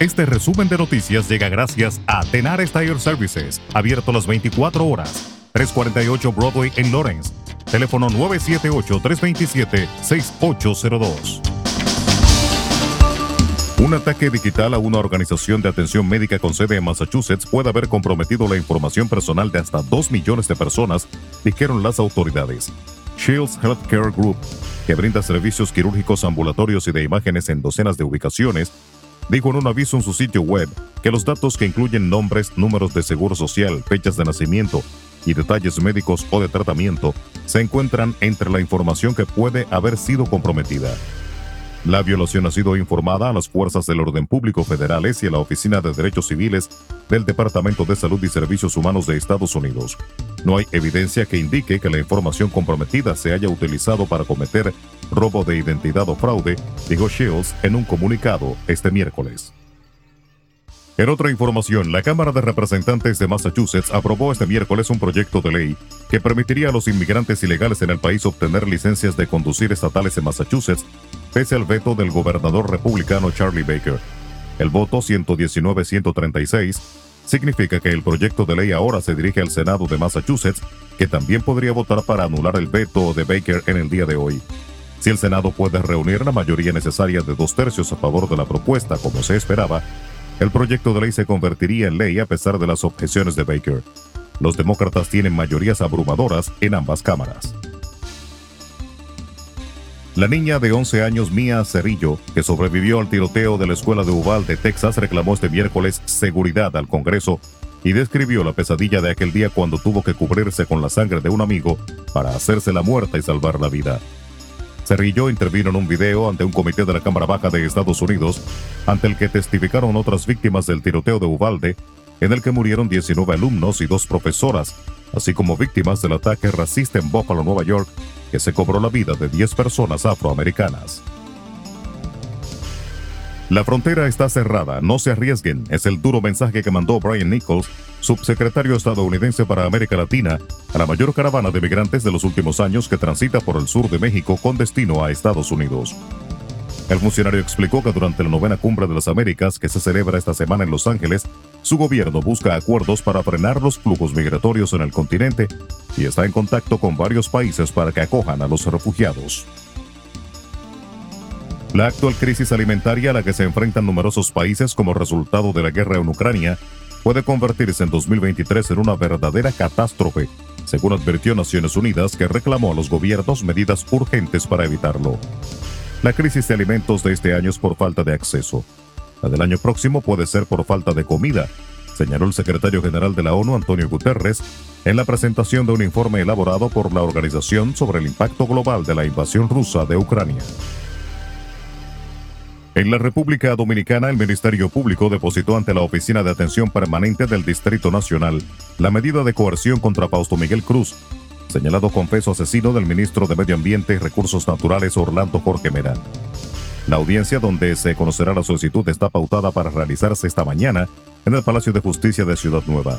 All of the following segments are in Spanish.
Este resumen de noticias llega gracias a Tenar Tire Services, abierto las 24 horas. 348 Broadway en Lawrence. Teléfono 978-327-6802. Un ataque digital a una organización de atención médica con sede en Massachusetts puede haber comprometido la información personal de hasta 2 millones de personas, dijeron las autoridades. Shields Healthcare Group, que brinda servicios quirúrgicos ambulatorios y de imágenes en docenas de ubicaciones, dijo en un aviso en su sitio web que los datos que incluyen nombres, números de seguro social, fechas de nacimiento y detalles médicos o de tratamiento se encuentran entre la información que puede haber sido comprometida. La violación ha sido informada a las fuerzas del orden público federales y a la Oficina de Derechos Civiles del Departamento de Salud y Servicios Humanos de Estados Unidos. No hay evidencia que indique que la información comprometida se haya utilizado para cometer robo de identidad o fraude, dijo Shields en un comunicado este miércoles. En otra información, la Cámara de Representantes de Massachusetts aprobó este miércoles un proyecto de ley que permitiría a los inmigrantes ilegales en el país obtener licencias de conducir estatales en Massachusetts, pese al veto del gobernador republicano Charlie Baker. El voto 119-136 significa que el proyecto de ley ahora se dirige al Senado de Massachusetts, que también podría votar para anular el veto de Baker en el día de hoy. Si el Senado puede reunir la mayoría necesaria de dos tercios a favor de la propuesta, como se esperaba, el proyecto de ley se convertiría en ley a pesar de las objeciones de Baker. Los demócratas tienen mayorías abrumadoras en ambas cámaras. La niña de 11 años Mia Cerrillo, que sobrevivió al tiroteo de la escuela de Uvalde, Texas, reclamó este miércoles seguridad al Congreso y describió la pesadilla de aquel día cuando tuvo que cubrirse con la sangre de un amigo para hacerse la muerta y salvar la vida. Cerrillo intervino en un video ante un comité de la Cámara Baja de Estados Unidos, ante el que testificaron otras víctimas del tiroteo de Uvalde, en el que murieron 19 alumnos y dos profesoras, así como víctimas del ataque racista en Buffalo, Nueva York, que se cobró la vida de 10 personas afroamericanas. La frontera está cerrada, no se arriesguen, es el duro mensaje que mandó Brian Nichols, subsecretario estadounidense para América Latina, a la mayor caravana de migrantes de los últimos años que transita por el sur de México con destino a Estados Unidos. El funcionario explicó que durante la novena cumbre de las Américas, que se celebra esta semana en Los Ángeles, su gobierno busca acuerdos para frenar los flujos migratorios en el continente y está en contacto con varios países para que acojan a los refugiados. La actual crisis alimentaria a la que se enfrentan numerosos países como resultado de la guerra en Ucrania puede convertirse en 2023 en una verdadera catástrofe, según advirtió Naciones Unidas que reclamó a los gobiernos medidas urgentes para evitarlo. La crisis de alimentos de este año es por falta de acceso. La del año próximo puede ser por falta de comida, señaló el secretario general de la ONU, Antonio Guterres, en la presentación de un informe elaborado por la organización sobre el impacto global de la invasión rusa de Ucrania. En la República Dominicana, el Ministerio Público depositó ante la Oficina de Atención Permanente del Distrito Nacional la medida de coerción contra Fausto Miguel Cruz, señalado confeso asesino del ministro de Medio Ambiente y Recursos Naturales Orlando Jorge Mera. La audiencia donde se conocerá la solicitud está pautada para realizarse esta mañana en el Palacio de Justicia de Ciudad Nueva.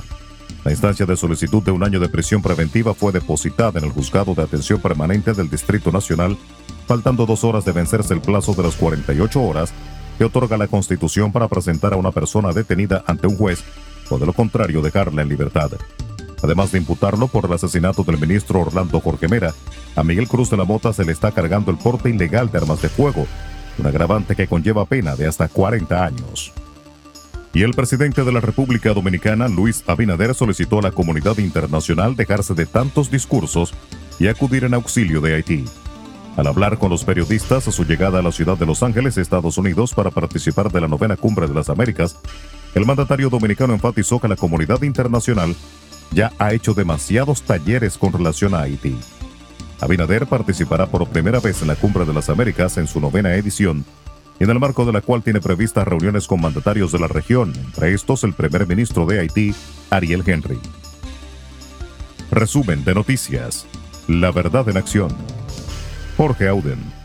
La instancia de solicitud de un año de prisión preventiva fue depositada en el Juzgado de Atención Permanente del Distrito Nacional faltando dos horas de vencerse el plazo de las 48 horas que otorga la Constitución para presentar a una persona detenida ante un juez o de lo contrario dejarla en libertad. Además de imputarlo por el asesinato del ministro Orlando Jorge Mera, a Miguel Cruz de la Mota se le está cargando el porte ilegal de armas de fuego, un agravante que conlleva pena de hasta 40 años. Y el presidente de la República Dominicana, Luis Abinader, solicitó a la comunidad internacional dejarse de tantos discursos y acudir en auxilio de Haití. Al hablar con los periodistas a su llegada a la ciudad de Los Ángeles, Estados Unidos, para participar de la novena cumbre de las Américas, el mandatario dominicano enfatizó que la comunidad internacional ya ha hecho demasiados talleres con relación a Haití. Abinader participará por primera vez en la Cumbre de las Américas en su novena edición, en el marco de la cual tiene previstas reuniones con mandatarios de la región, entre estos el primer ministro de Haití, Ariel Henry. Resumen de noticias. La verdad en acción. Jorge Auden.